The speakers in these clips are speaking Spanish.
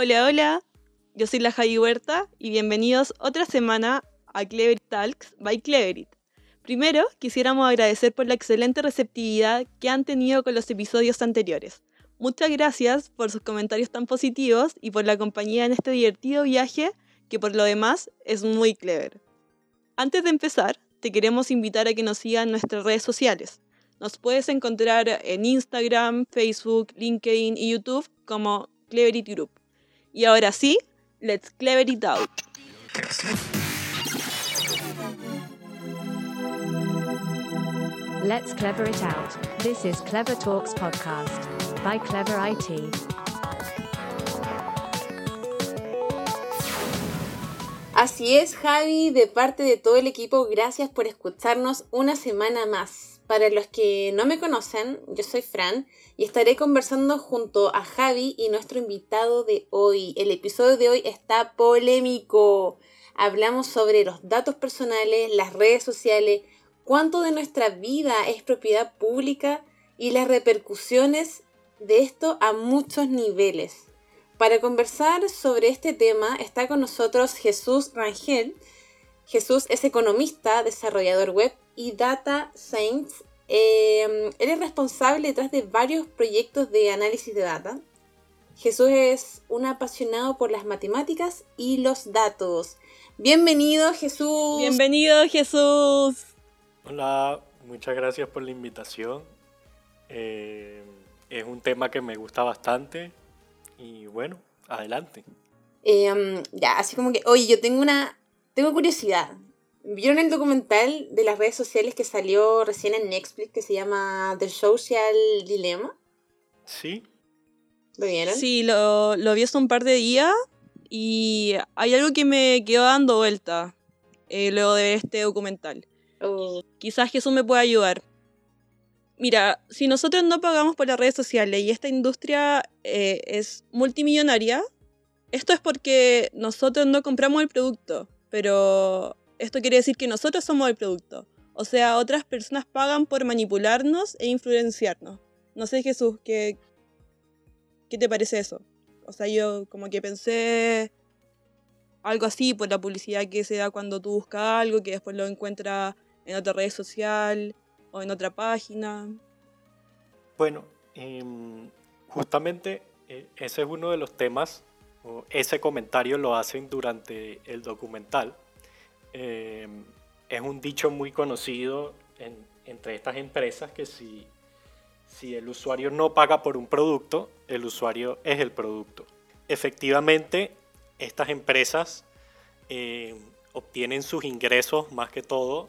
Hola, hola. Yo soy la Javi Huerta y bienvenidos otra semana a Clever Talks by Cleverit. Primero, quisiéramos agradecer por la excelente receptividad que han tenido con los episodios anteriores. Muchas gracias por sus comentarios tan positivos y por la compañía en este divertido viaje que por lo demás es muy clever. Antes de empezar, te queremos invitar a que nos sigan en nuestras redes sociales. Nos puedes encontrar en Instagram, Facebook, LinkedIn y YouTube como Cleverit Group. Y ahora sí, let's clever it out. Let's clever it out. This is Clever Talks podcast by Clever IT. Así es, Javi, de parte de todo el equipo, gracias por escucharnos una semana más. Para los que no me conocen, yo soy Fran y estaré conversando junto a Javi y nuestro invitado de hoy. El episodio de hoy está polémico. Hablamos sobre los datos personales, las redes sociales, cuánto de nuestra vida es propiedad pública y las repercusiones de esto a muchos niveles. Para conversar sobre este tema está con nosotros Jesús Rangel. Jesús es economista, desarrollador web y data science. Em, él es responsable detrás de varios proyectos de análisis de data. Jesús es un apasionado por las matemáticas y los datos. Bienvenido Jesús. Bienvenido Jesús. Hola, muchas gracias por la invitación. Eh, es un tema que me gusta bastante y bueno, adelante. Em, ya, así como que, oye, yo tengo una, tengo curiosidad. ¿Vieron el documental de las redes sociales que salió recién en Netflix que se llama The Social Dilemma? Sí. ¿Lo vieron? Sí, lo, lo vi hace un par de días y hay algo que me quedó dando vuelta eh, luego de este documental. Oh, Quizás Jesús me pueda ayudar. Mira, si nosotros no pagamos por las redes sociales y esta industria eh, es multimillonaria, esto es porque nosotros no compramos el producto, pero esto quiere decir que nosotros somos el producto. O sea, otras personas pagan por manipularnos e influenciarnos. No sé, Jesús, ¿qué, qué te parece eso? O sea, yo como que pensé algo así por la publicidad que se da cuando tú buscas algo, que después lo encuentras en otra red social o en otra página. Bueno, em, justamente eh, ese es uno de los temas, o ese comentario lo hacen durante el documental. Em, es un dicho muy conocido en- entre estas empresas que si, si el usuario no paga por un producto, el usuario es el producto. Efectivamente, estas empresas eh, obtienen sus ingresos más que todo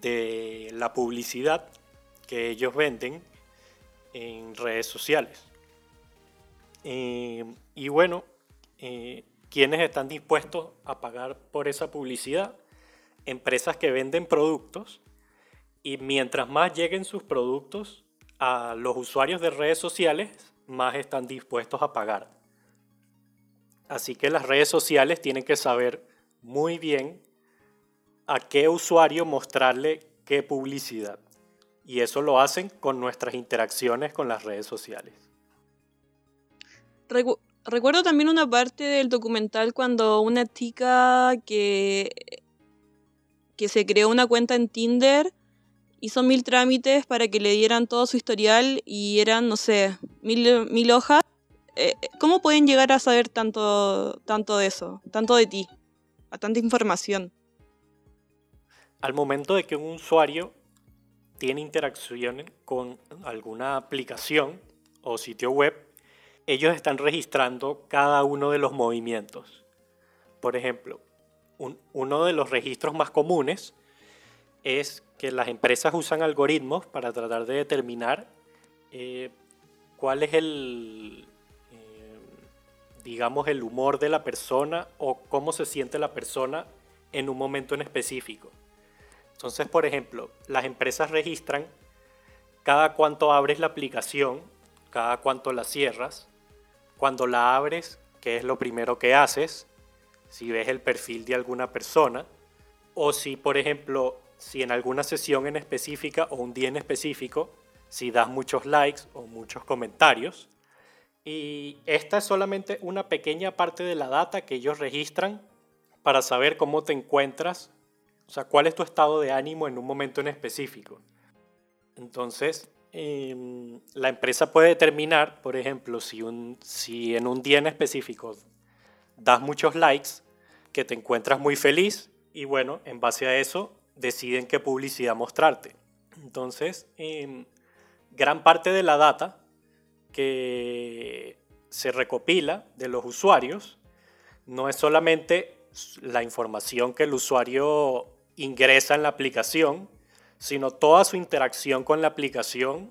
de la publicidad que ellos venden en redes sociales. Eh, y bueno, eh, ¿quiénes están dispuestos a pagar por esa publicidad? Empresas que venden productos y mientras más lleguen sus productos a los usuarios de redes sociales, más están dispuestos a pagar. Así que las redes sociales tienen que saber muy bien a qué usuario mostrarle qué publicidad. Y eso lo hacen con nuestras interacciones con las redes sociales. Recu- recuerdo también una parte del documental cuando una chica que, que se creó una cuenta en Tinder hizo mil trámites para que le dieran todo su historial y eran, no sé, mil, mil hojas. Eh, ¿Cómo pueden llegar a saber tanto, tanto de eso, tanto de ti, a tanta información? Al momento de que un usuario tiene interacciones con alguna aplicación o sitio web, ellos están registrando cada uno de los movimientos. Por ejemplo, un- uno de los registros más comunes es que las empresas usan algoritmos para tratar de determinar eh, cuál es el, eh, digamos, el humor de la persona o cómo se siente la persona en un momento en específico. Entonces, por ejemplo, las empresas registran cada cuánto abres la aplicación, cada cuánto la cierras, cuando la abres, qué es lo primero que haces, si ves el perfil de alguna persona, o si, por ejemplo, si en alguna sesión en específica o un día en específico, si das muchos likes o muchos comentarios, Y esta es solamente una pequeña parte de la data que ellos registran para saber cómo te encuentras, o sea, cuál es tu estado de ánimo en un momento en específico. Entonces, em, la empresa puede determinar, por ejemplo, si, en un día en específico das muchos likes, que te encuentras muy feliz y bueno, en base a eso deciden qué publicidad mostrarte. Entonces, em, gran parte de la data que se recopila de los usuarios no es solamente la información que el usuario ingresa en la aplicación, sino toda su interacción con la aplicación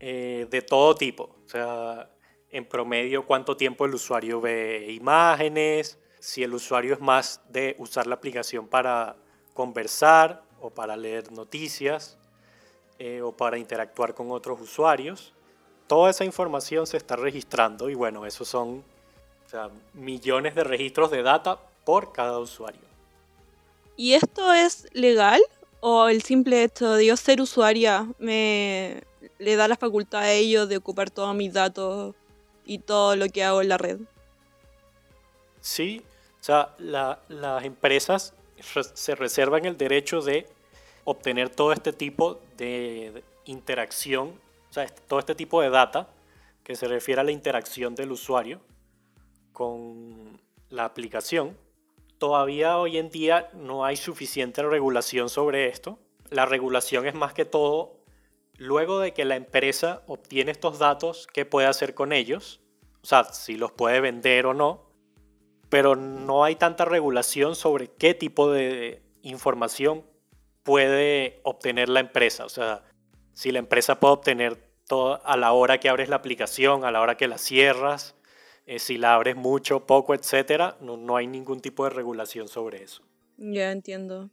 eh, de todo tipo. O sea, en promedio, cuánto tiempo el usuario ve imágenes, si el usuario es más de usar la aplicación para conversar o para leer noticias eh, o para interactuar con otros usuarios. Toda esa información se está registrando y bueno, esos son millones de registros de data por cada usuario. ¿Y esto es legal? ¿O el simple hecho de yo ser usuaria me le da la facultad a ellos de ocupar todos mis datos y todo lo que hago en la red? Sí, o sea, las empresas se reservan el derecho de obtener todo este tipo de interacción, o sea, todo este tipo de data que se refiere a la interacción del usuario con la aplicación Todavía hoy en día no hay suficiente regulación sobre esto. La regulación es más que todo luego de que la empresa obtiene estos datos, qué puede hacer con ellos, o sea, si los puede vender o no, pero no hay tanta regulación sobre qué tipo de información puede obtener la empresa, o sea, si la empresa puede obtener todo a la hora que abres la aplicación, a la hora que la cierras, eh, si la abres mucho, poco, etcétera, no, no hay ningún tipo de regulación sobre eso. Ya entiendo.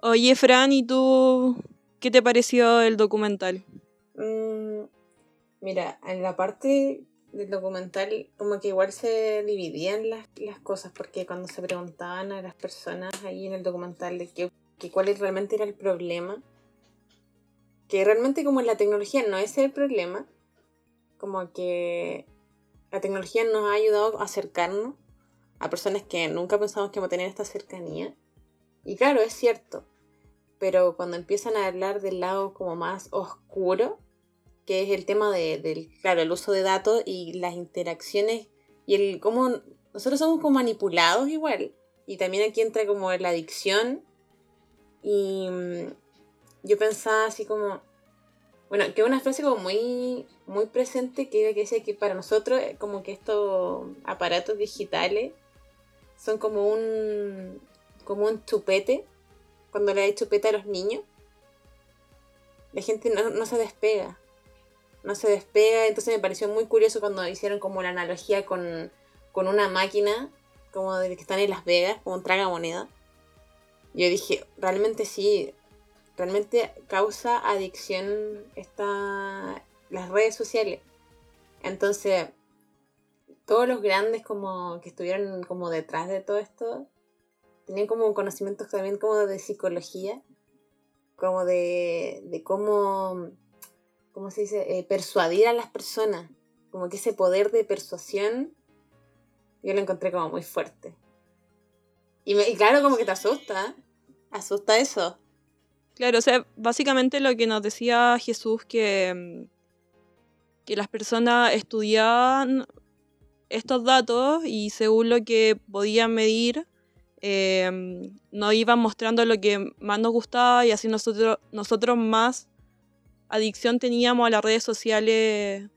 Oye, Fran, ¿y tú qué te pareció el documental? Mm, mira, en la parte del documental como que igual se dividían las, las, cosas porque cuando se preguntaban a las personas ahí en el documental de que, que cuál realmente era el problema, que realmente como la tecnología no es el problema, como que la tecnología nos ha ayudado a acercarnos a personas que nunca pensamos que íbamos a tener esta cercanía. Y claro, es cierto. Pero cuando empiezan a hablar del lado como más oscuro, que es el tema de, del, claro, el uso de datos y las interacciones y el cómo nosotros somos como manipulados igual. Y también aquí entra como la adicción. Y mm, yo pensaba así como, bueno, que una frase como muy, muy presente que, que decía que para nosotros eh, como que estos aparatos digitales son como un, como un chupete, cuando le hay chupete a los niños. La gente no, se despega, no se despega, entonces me pareció muy curioso cuando hicieron como la analogía con, con una máquina, como de que están en Las Vegas, como un traga moneda. Yo dije, realmente sí, realmente causa adicción esta, las redes sociales. Entonces, todos los grandes como que estuvieron como detrás de todo esto, tenían como conocimientos también como de psicología, como de, de cómo, ¿cómo se dice? Eh, persuadir a las personas. Como que ese poder de persuasión, yo lo encontré como muy fuerte. Y, y claro, como que te asusta. Asusta eso. Claro, o sea, básicamente lo que nos decía Jesús que, mm, que las personas estudiaban estos datos y según lo que podían medir, em, nos iban mostrando lo que más nos gustaba y así nosotros, nosotros más adicción teníamos a las redes sociales,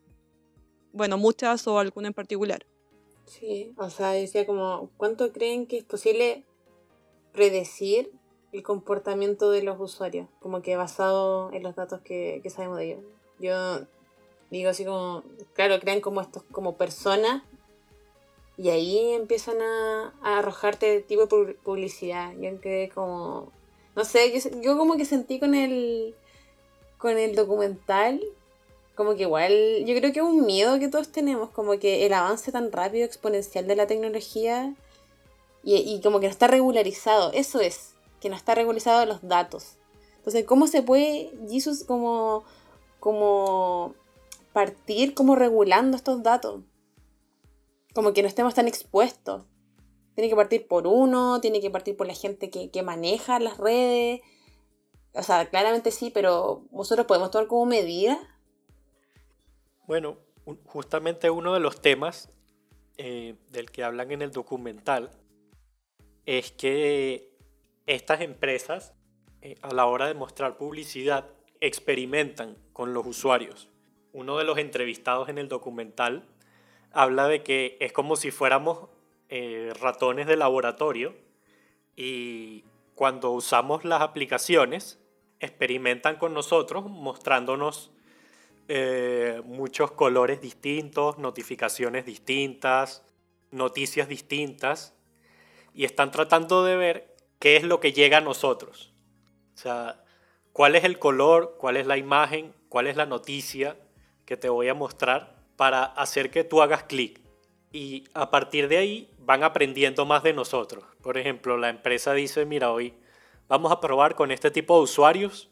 bueno, muchas o alguna en particular. Sí, o sea, decía como, ¿cuánto creen que es posible predecir el comportamiento de los usuarios, como que basado en los datos que, sabemos de ellos. Yo digo así como, claro, crean como estos como personas y ahí empiezan a, arrojarte tipo de publicidad. Yo quedé como, no sé, yo, yo como que sentí con el, con el documental como que igual, yo creo que es un miedo que todos tenemos, como que el avance tan rápido, exponencial de la tecnología y, y como que no está regularizado, eso es que no está regularizado los datos. Entonces, ¿cómo se puede Jesus como, como partir como regulando estos datos. Como que no estemos tan expuestos. Tiene que partir por uno, tiene que partir por la gente que, maneja las redes. O sea, claramente sí, pero nosotros podemos tomar como medida. Bueno, justamente uno de los temas eh, del que hablan en el documental es que estas empresas, eh, a la hora de mostrar publicidad, experimentan con los usuarios. Uno de los entrevistados en el documental habla de que es como si fuéramos eh, ratones de laboratorio y cuando usamos las aplicaciones experimentan con nosotros mostrándonos eh, muchos colores distintos, notificaciones distintas, noticias distintas y están tratando de ver qué es lo que llega a nosotros. O sea, cuál es el color, cuál es la imagen, cuál es la noticia que te voy a mostrar para hacer que tú hagas clic. Y a partir de ahí van aprendiendo más de nosotros. Por ejemplo, la empresa dice, mira, hoy vamos a probar con este tipo de usuarios,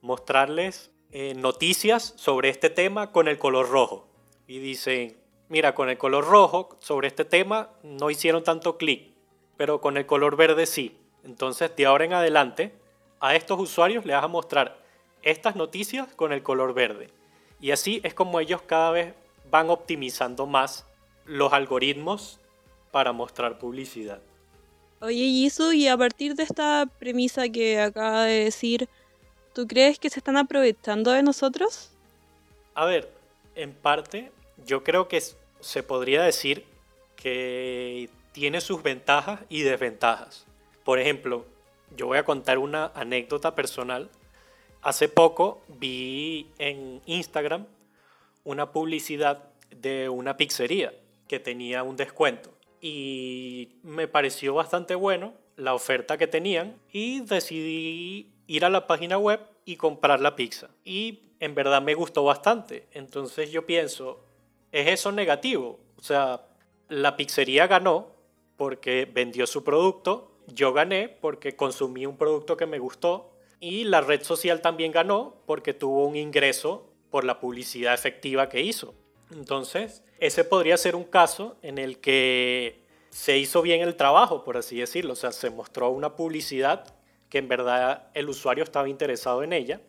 mostrarles eh, noticias sobre este tema con el color rojo. Y dicen, mira, con el color rojo sobre este tema no hicieron tanto clic, pero con el color verde sí. Entonces, de ahora en adelante, a estos usuarios les vas a mostrar estas noticias con el color verde. Y así es como ellos cada vez van optimizando más los algoritmos para mostrar publicidad. Oye, Yisu, y a partir de esta premisa que acaba de decir, ¿tú crees que se están aprovechando de nosotros? A ver, en parte, yo creo que se podría decir que tiene sus ventajas y desventajas. Por ejemplo, yo voy a contar una anécdota personal. Hace poco vi en Instagram una publicidad de una pizzería que tenía un descuento y me pareció bastante bueno la oferta que tenían y decidí ir a la página web y comprar la pizza. Y en verdad me gustó bastante. Entonces yo pienso, ¿es eso negativo? O sea, la pizzería ganó porque vendió su producto yo gané porque consumí un producto que me gustó y la red social también ganó porque tuvo un ingreso por la publicidad efectiva que hizo. Entonces, ese podría ser un caso en el que se hizo bien el trabajo, por así decirlo. O sea, se mostró una publicidad que en verdad el usuario estaba interesado en ella,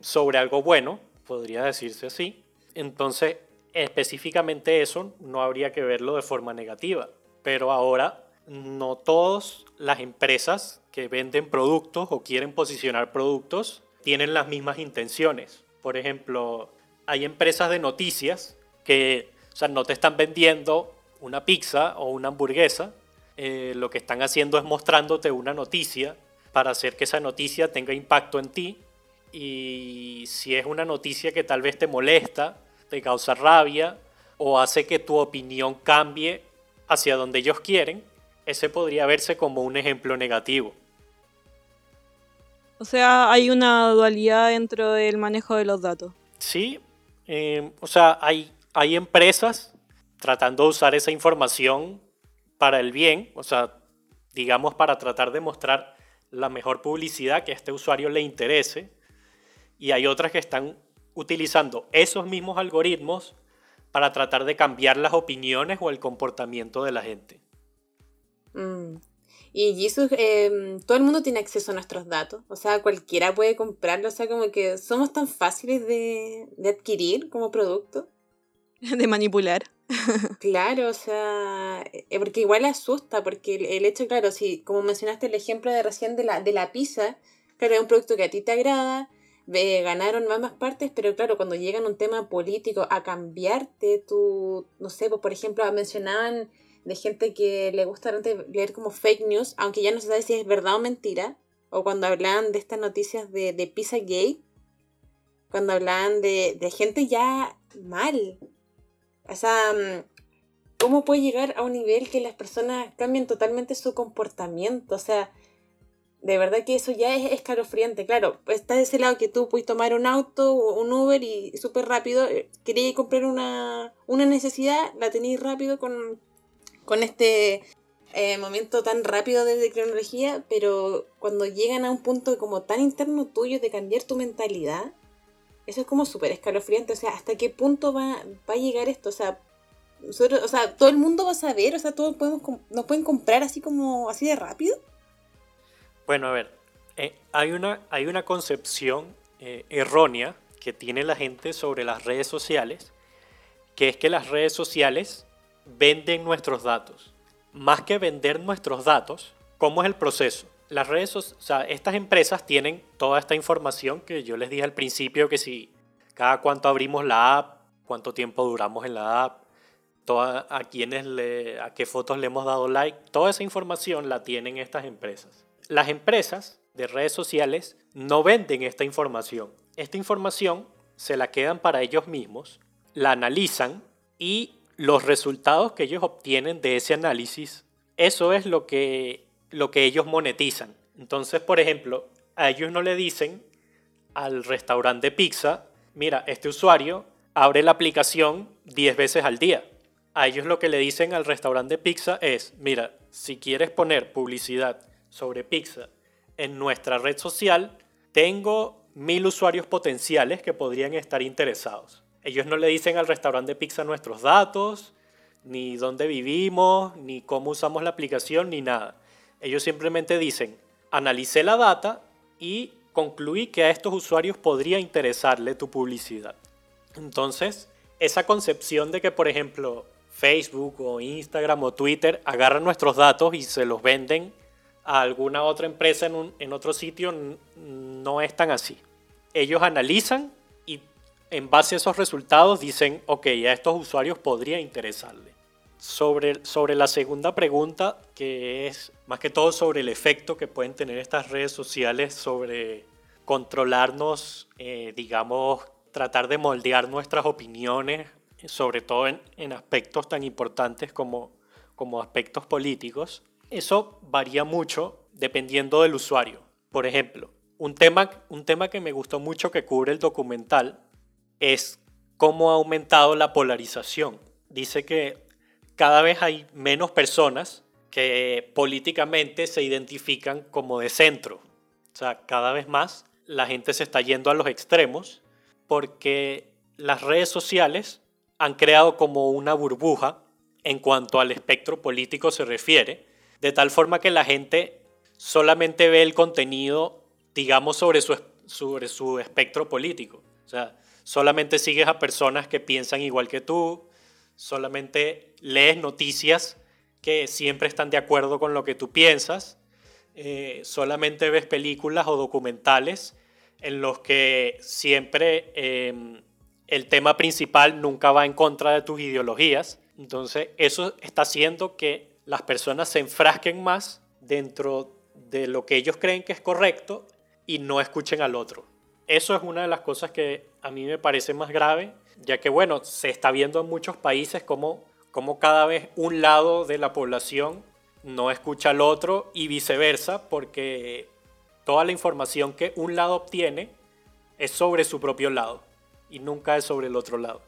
sobre algo bueno, podría decirse así. Entonces, específicamente eso no habría que verlo de forma negativa. Pero ahora no todas las empresas que venden productos o quieren posicionar productos tienen las mismas intenciones. Por ejemplo, hay empresas de noticias que no te están vendiendo una pizza o una hamburguesa, eh, lo que están haciendo es mostrándote una noticia para hacer que esa noticia tenga impacto en ti y si es una noticia que tal vez te molesta, te causa rabia o hace que tu opinión cambie hacia donde ellos quieren, ese podría verse como un ejemplo negativo. O sea, hay una dualidad dentro del manejo de los datos. Sí, em, o sea, hay, hay empresas tratando de usar esa información para el bien, o sea, digamos para tratar de mostrar la mejor publicidad que a este usuario le interese, y hay otras que están utilizando esos mismos algoritmos para tratar de cambiar las opiniones o el comportamiento de la gente. Mm. Y Jesus, em, todo el mundo tiene acceso a nuestros datos, o sea, cualquiera puede comprarlo, o sea, como que somos tan fáciles de, adquirir como producto. De manipular. Claro, o sea, eh, porque igual asusta, porque el, hecho, claro, si como mencionaste el ejemplo de recién de la, de la pizza, claro, es un producto que a ti te agrada, ganaron ambas partes, pero claro, cuando llegan un tema político a cambiarte, tú, no sé, pues, por ejemplo, mencionaban de gente que le gusta leer como fake news, aunque ya no se sabe si es verdad o mentira, o cuando hablan de estas noticias de, de Gay cuando hablan de, de gente ya mal. O sea, mm, ¿cómo puede llegar a un nivel que las personas cambien totalmente su comportamiento? O sea, de verdad que eso ya es escalofriante. Claro, está de ese lado que tú puedes tomar un auto o un Uber y súper rápido, eh, querías comprar una, una necesidad, la tenéis rápido con con este eh, momento tan rápido de cronología, pero cuando llegan a un punto como tan interno tuyo de cambiar tu mentalidad, Eso es como súper escalofriante. O sea, ¿hasta qué punto va, va a llegar esto? O sea, nosotros, o sea, todo el mundo va a saber, o sea, todos podemos, nos pueden comprar así como, así de rápido. Bueno, a ver, eh, hay, una, hay una concepción eh, errónea que tiene la gente sobre las redes sociales, que es que las redes sociales venden nuestros datos. Más que vender nuestros datos, ¿cómo es el proceso? Las redes, o sea, estas empresas tienen toda esta información que yo les dije al principio, que si cada cuánto abrimos la app, cuánto tiempo duramos en la app, toda- a quiénes le, a qué fotos le hemos dado like, toda esa información la tienen estas empresas. Las empresas de redes sociales no venden esta información. Esta información se la quedan para ellos mismos, la analizan y los resultados que ellos obtienen de ese análisis, eso es lo que, lo que ellos monetizan. Entonces, por ejemplo, a ellos no le dicen al restaurante pizza, mira, este usuario abre la aplicación 10 veces al día. A ellos lo que le dicen al restaurante pizza es, mira, si quieres poner publicidad sobre pizza en nuestra red social, tengo mil usuarios potenciales que podrían estar interesados. Ellos no le dicen al restaurante de pizza nuestros datos, ni dónde vivimos, ni cómo usamos la aplicación, ni nada. Ellos simplemente dicen, analicé la data y concluí que a estos usuarios podría interesarle tu publicidad. Entonces, esa concepción de que, por ejemplo, Facebook o Instagram o Twitter agarran nuestros datos y se los venden a alguna otra empresa en, un- en otro sitio no es tan así. Ellos analizan en base a esos resultados dicen, ok, a estos usuarios podría interesarle. Sobre, sobre la segunda pregunta, que es más que todo sobre el efecto que pueden tener estas redes sociales sobre controlarnos, eh, digamos, tratar de moldear nuestras opiniones, sobre todo en, en aspectos tan importantes como, como aspectos políticos. Eso varía mucho dependiendo del usuario. Por ejemplo, un tema, un tema que me gustó mucho que cubre el documental es cómo ha aumentado la polarización. Dice que cada vez hay menos personas que políticamente se identifican como de centro. O sea, cada vez más la gente se está yendo a los extremos porque las redes sociales han creado como una burbuja en cuanto al espectro político se refiere, de tal forma que la gente solamente ve el contenido, digamos, sobre su, sobre su espectro político. O sea, solamente sigues a personas que piensan igual que tú, solamente lees noticias que siempre están de acuerdo con lo que tú piensas, eh, solamente ves películas o documentales en los que siempre eh, el tema principal nunca va en contra de tus ideologías. Entonces eso está haciendo que las personas se enfrasquen más dentro de lo que ellos creen que es correcto y no escuchen al otro. Eso es una de las cosas que a mí me parece más grave, ya que bueno, se está viendo en muchos países como, como cada vez un lado de la población no escucha al otro y viceversa, porque toda la información que un lado obtiene es sobre su propio lado y nunca es sobre el otro lado.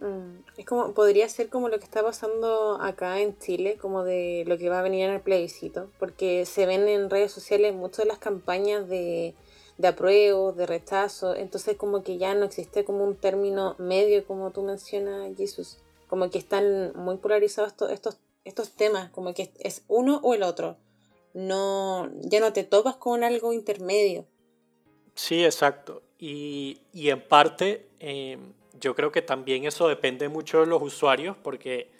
Mm, Es como, podría ser como lo que está pasando acá en Chile, como de lo que va a venir en el plebiscito, porque se ven en redes sociales muchas de las campañas de, de apruebo, de rechazo, entonces como que ya no existe como un término medio, como tú mencionas, Jesús, como que están muy polarizados estos, estos, estos temas, como que es uno o el otro, no, ya no te topas con algo intermedio. Sí, exacto. Y, y en parte eh, yo creo que también eso depende mucho de los usuarios porque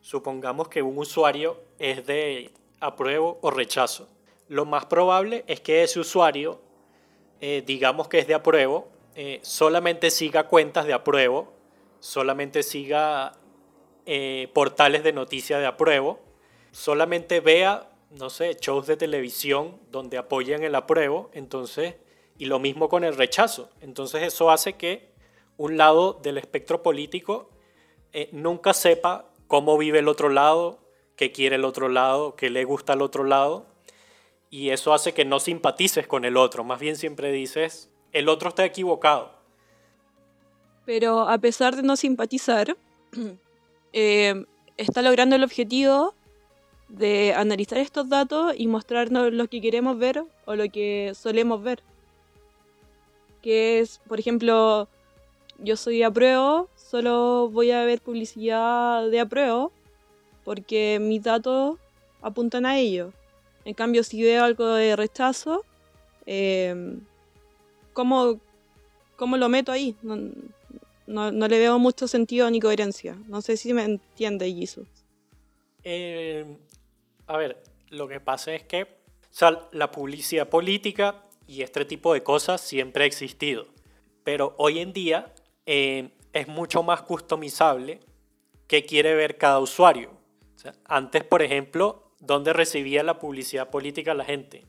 supongamos que un usuario es de apruebo o rechazo. Lo más probable es que ese usuario, eh, digamos que es de apruebo, eh, solamente siga cuentas de apruebo, solamente siga eh, portales de noticias de apruebo, solamente vea, no sé, shows de televisión donde apoyan el apruebo, entonces, y lo mismo con el rechazo. Entonces eso hace que un lado del espectro político nunca sepa cómo vive el otro lado, qué quiere el otro lado, qué le gusta al otro lado, y eso hace que no simpatices con el otro, más bien siempre dices, el otro está equivocado. Pero a pesar de no simpatizar, eh, está logrando el objetivo de analizar estos datos y mostrarnos lo que queremos ver o lo que solemos ver. que es, por ejemplo, yo soy apruebo, solo voy a ver publicidad de apruebo porque mis datos apuntan a ello. En cambio, si veo algo de rechazo, eh, ¿cómo, ¿cómo, lo meto ahí? No, no, le veo mucho sentido ni coherencia. No sé si me entiende, Jesus. Eh, a ver, lo que pasa es que la publicidad política y este tipo de cosas siempre ha existido. Pero hoy en día eh, es mucho más customizable qué quiere ver cada usuario. Antes, por ejemplo, ¿dónde recibía la publicidad política la gente?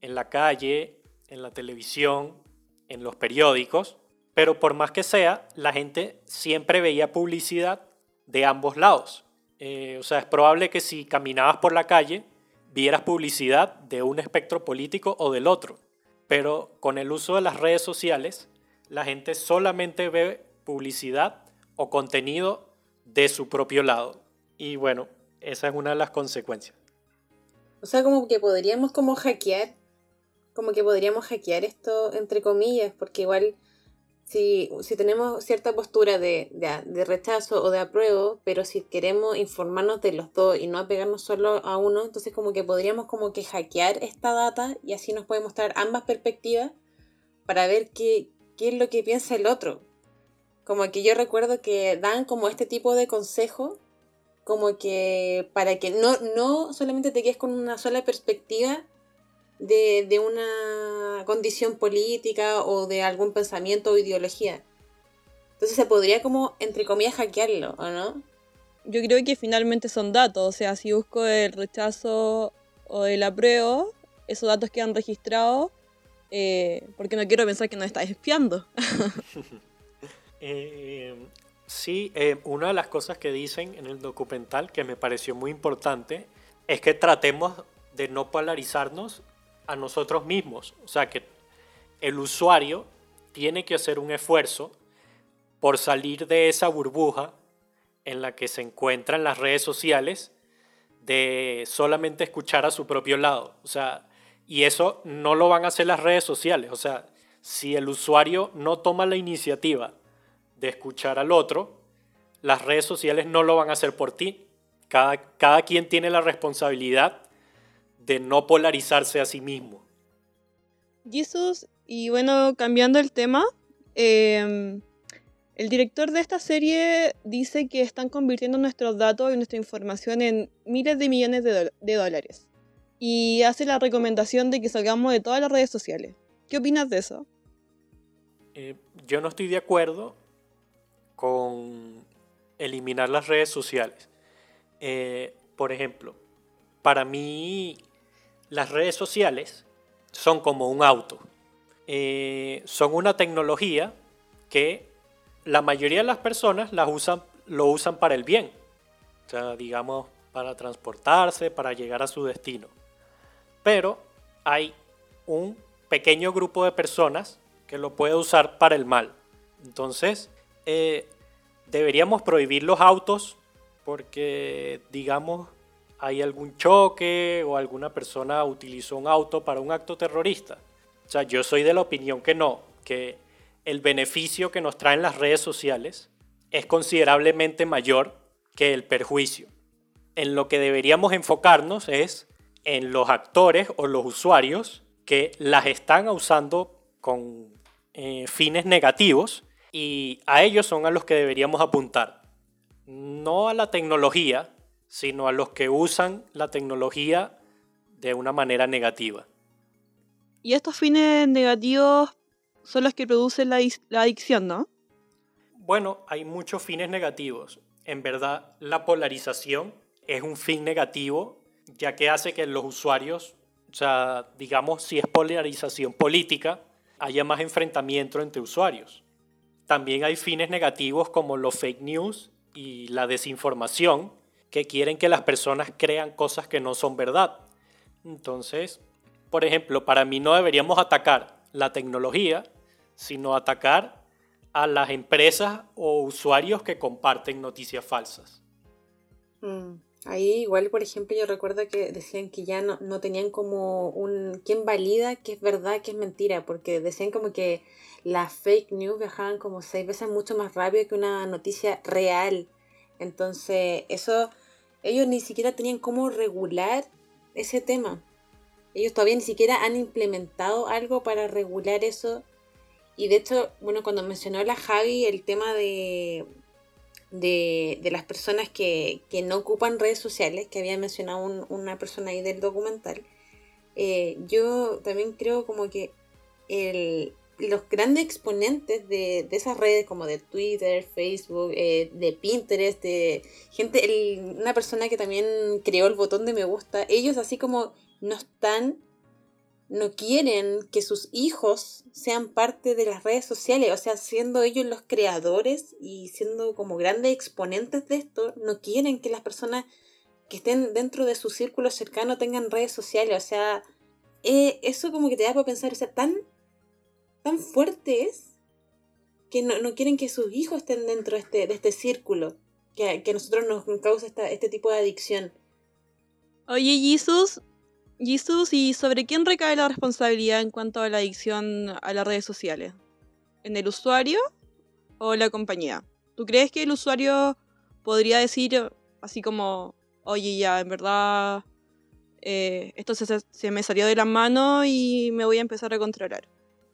En la calle, en la televisión, en los periódicos. Pero por más que sea, la gente siempre veía publicidad de ambos lados. Eh, o sea, es probable que si caminabas por la calle, vieras publicidad de un espectro político o del otro. Pero con el uso de las redes sociales, la gente solamente ve publicidad o contenido de su propio lado. Y bueno, esa es una de las consecuencias. O sea, como que podríamos como hackear, como que podríamos hackear esto entre comillas, porque igual si, si tenemos cierta postura de, de, rechazo o de apruebo, pero si queremos informarnos de los dos y no apegarnos solo a uno, entonces como que podríamos como que hackear esta data y así nos puede mostrar ambas perspectivas para ver qué, qué es lo que piensa el otro. Como que yo recuerdo que dan como este tipo de consejo, como que para que no, no solamente te quedes con una sola perspectiva, de, de, una condición política o de algún pensamiento o ideología. Entonces se podría como, entre comillas, hackearlo, ¿o no? Yo creo que finalmente son datos, o sea, si busco el rechazo o el apruebo, esos datos quedan registrados, eh, porque no quiero pensar que nos estás espiando. eh, sí, eh, una de las cosas que dicen en el documental que me pareció muy importante es que tratemos de no polarizarnos a nosotros mismos. O sea que el usuario tiene que hacer un esfuerzo por salir de esa burbuja en la que se encuentra en las redes sociales de solamente escuchar a su propio lado. O sea, y eso no lo van a hacer las redes sociales. O sea, si el usuario no toma la iniciativa de escuchar al otro, las redes sociales no lo van a hacer por ti. Cada, cada quien tiene la responsabilidad de no polarizarse a sí mismo. Jesus, y bueno, cambiando el tema, eh, el director de esta serie dice que están convirtiendo nuestros datos y nuestra información en miles de millones de dólares. Y hace la recomendación de que salgamos de todas las redes sociales. ¿Qué opinas de eso? Eh, yo no estoy de acuerdo con eliminar las redes sociales. Eh, por ejemplo, para mí las redes sociales son como un auto. Eh, son una tecnología que la mayoría de las personas las usan, lo usan para el bien. O sea, digamos, para transportarse, para llegar a su destino. Pero hay un pequeño grupo de personas que lo puede usar para el mal. Entonces, eh, deberíamos prohibir los autos porque, digamos, hay algún choque o alguna persona utilizó un auto para un acto terrorista. O sea, yo soy de la opinión que no, que el beneficio que nos traen las redes sociales es considerablemente mayor que el perjuicio. En lo que deberíamos enfocarnos es en los actores o los usuarios que las están usando con eh, fines negativos y a ellos son a los que deberíamos apuntar. No a la tecnología, sino a los que usan la tecnología de una manera negativa. Y estos fines negativos son los que producen la, la adicción, ¿no? Bueno, hay muchos fines negativos. En verdad, la polarización es un fin negativo, ya que hace que los usuarios, o sea, digamos, si es polarización política, haya más enfrentamiento entre usuarios. También hay fines negativos como los fake news y la desinformación, que quieren que las personas crean cosas que no son verdad. Entonces, por ejemplo, para mí no deberíamos atacar la tecnología, sino atacar a las empresas o usuarios que comparten noticias falsas. Mm. Ahí igual, por ejemplo, yo recuerdo que decían que ya no, no tenían como un... ¿Quién valida que es verdad, que es mentira? Porque decían como que las fake news viajaban como seis veces mucho más rápido que una noticia real. Entonces, eso, ellos ni siquiera tenían cómo regular ese tema. Ellos todavía ni siquiera han implementado algo para regular eso. Y de hecho, bueno, cuando mencionó la Javi el tema de, de, las personas que, no ocupan redes sociales, que había mencionado una persona ahí del documental, eh, yo también creo como que el, los grandes exponentes de, esas redes como de Twitter, Facebook, eh, de Pinterest, de gente, una persona que también creó el botón de me gusta, ellos así como no están, no quieren que sus hijos sean parte de las redes sociales, o sea, siendo ellos los creadores y siendo como grandes exponentes de esto, no quieren que las personas que estén dentro de su círculo cercano tengan redes sociales, o sea, eh, eso como que te da para pensar, o sea, tan tan fuerte es que no, quieren que sus hijos estén dentro de este, de este círculo que, que a nosotros nos causa este tipo de adicción. Oye, Jesus, Jesus, ¿y sobre quién recae la responsabilidad en cuanto a la adicción a las redes sociales? ¿En el usuario o la compañía? ¿Tú crees que el usuario podría decir así como, oye, ya, en verdad, eh, esto se, se me salió de la mano y me voy a empezar a controlar?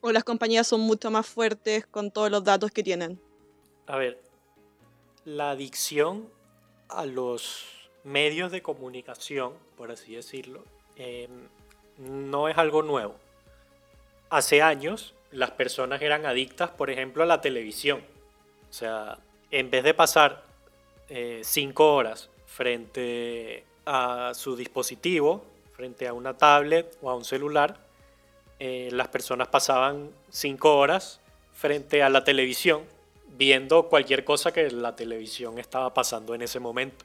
O las compañías son mucho más fuertes con todos los datos que tienen? A ver, la adicción a los medios de comunicación, por así decirlo, em, no es algo nuevo. Hace años las personas eran adictas, por ejemplo, a la televisión. O sea, en vez de pasar eh, cinco horas frente a su dispositivo, frente a una tablet o a un celular, eh, las personas pasaban cinco horas frente a la televisión viendo cualquier cosa que la televisión estaba pasando en ese momento.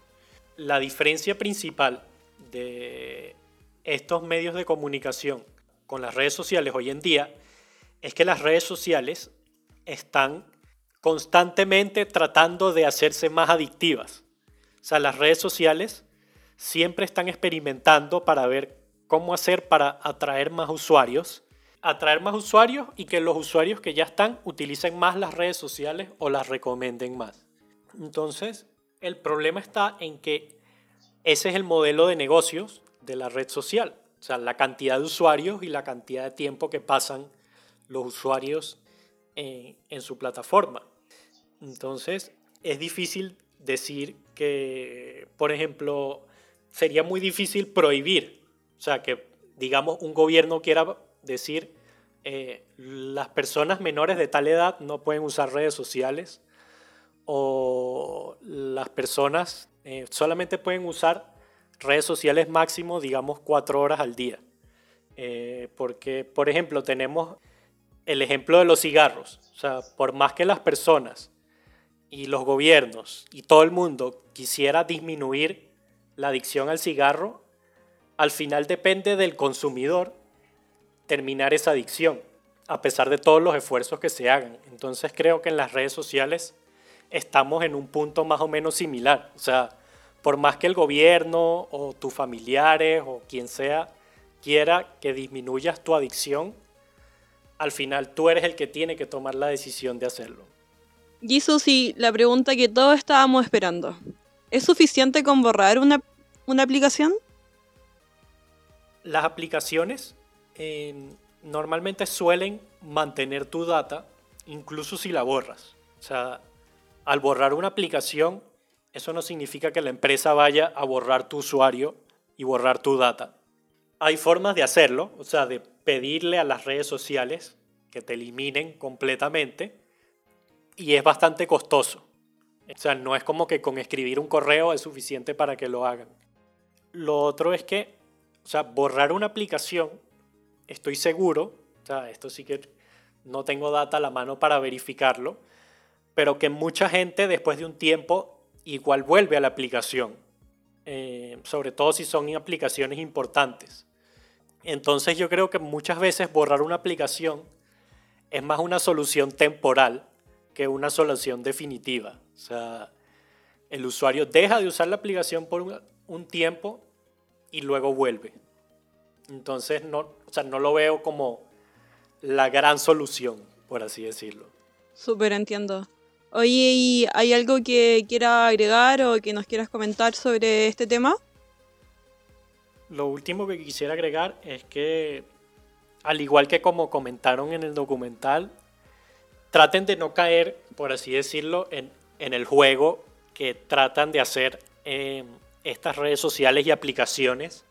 La diferencia principal de estos medios de comunicación con las redes sociales hoy en día es que las redes sociales están constantemente tratando de hacerse más adictivas. O sea, las redes sociales siempre están experimentando para ver cómo hacer para atraer más usuarios, atraer más usuarios y que los usuarios que ya están utilicen más las redes sociales o las recomienden más. Entonces, el problema está en que ese es el modelo de negocios de la red social. O sea, la cantidad de usuarios y la cantidad de tiempo que pasan los usuarios en, en su plataforma. Entonces, es difícil decir que, por ejemplo, sería muy difícil prohibir o sea, que digamos un gobierno quiera decir eh, las personas menores de tal edad no pueden usar redes sociales o las personas eh, solamente pueden usar redes sociales máximo, digamos, cuatro horas al día. Eh, porque, por ejemplo, tenemos el ejemplo de los cigarros. O sea, por más que las personas y los gobiernos y todo el mundo quisiera disminuir la adicción al cigarro, al final depende del consumidor terminar esa adicción, a pesar de todos los esfuerzos que se hagan. Entonces creo que en las redes sociales estamos en un punto más o menos similar. O sea, por más que el gobierno o tus familiares o quien sea quiera que disminuyas tu adicción, al final tú eres el que tiene que tomar la decisión de hacerlo. Jesús, y la pregunta que todos estábamos esperando. ¿Es suficiente con borrar una, una aplicación? Las aplicaciones normalmente suelen mantener tu data incluso si la borras. O sea, al borrar una aplicación, eso no significa que la empresa vaya a borrar tu usuario y borrar tu data. Hay formas de hacerlo, o sea, de pedirle a las redes sociales que te eliminen completamente y es bastante costoso. O sea, no es como que con escribir un correo es suficiente para que lo hagan. Lo otro es que o sea, borrar una aplicación, estoy seguro, o sea, esto sí que no tengo data a la mano para verificarlo, pero que mucha gente después de un tiempo igual vuelve a la aplicación, eh, sobre todo si son aplicaciones importantes. Entonces yo creo que muchas veces borrar una aplicación es más una solución temporal que una solución definitiva. O sea, el usuario deja de usar la aplicación por un tiempo y luego vuelve. Entonces no, o sea, no lo veo como la gran solución, por así decirlo. Súper entiendo. Oye, ¿y ¿hay algo que quiera agregar o que nos quieras comentar sobre este tema? Lo último que quisiera agregar es que, al igual que como comentaron en el documental, traten de no caer, por así decirlo, en, en el juego que tratan de hacer eh, estas redes sociales y aplicaciones.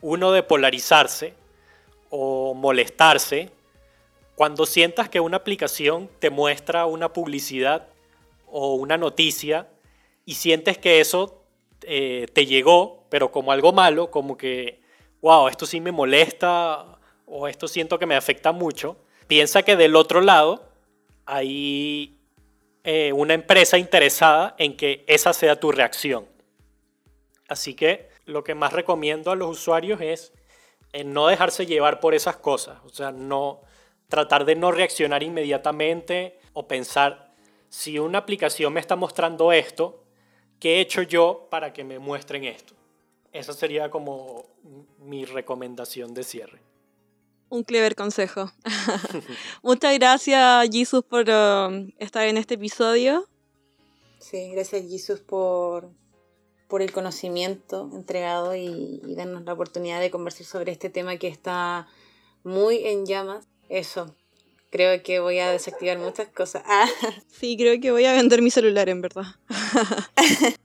Uno de polarizarse o molestarse cuando sientas que una aplicación te muestra una publicidad o una noticia y sientes que eso eh, te llegó, pero como algo malo, como que, wow, esto sí me molesta o esto siento que me afecta mucho, piensa que del otro lado hay eh, una empresa interesada en que esa sea tu reacción. Así que lo que más recomiendo a los usuarios es no dejarse llevar por esas cosas, o sea, no tratar de no reaccionar inmediatamente o pensar si una aplicación me está mostrando esto, ¿qué he hecho yo para que me muestren esto? Esa sería como mi recomendación de cierre. Un clever consejo. Muchas gracias, Jesus, por um, estar en este episodio. Sí, gracias, Jesus, por, por el conocimiento entregado y, y darnos la oportunidad de conversar sobre este tema que está muy en llamas. Eso, creo que voy a desactivar muchas cosas. Ah, Sí, creo que voy a vender mi celular, en verdad.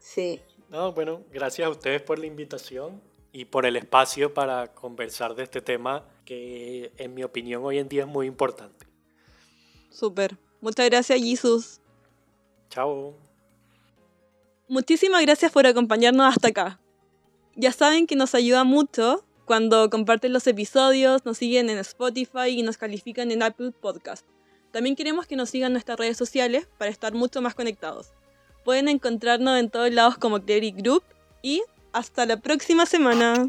sí, No, bueno, gracias a ustedes por la invitación y por el espacio para conversar de este tema que en mi opinión hoy en día es muy importante. Súper. Muchas gracias, Jesus. Chao. Muchísimas gracias por acompañarnos hasta acá. Ya saben que nos ayuda mucho cuando comparten los episodios, nos siguen en Spotify y nos califican en Apple Podcast. También queremos que nos sigan nuestras redes sociales para estar mucho más conectados. Pueden encontrarnos en todos lados como Cleric Group y hasta la próxima semana.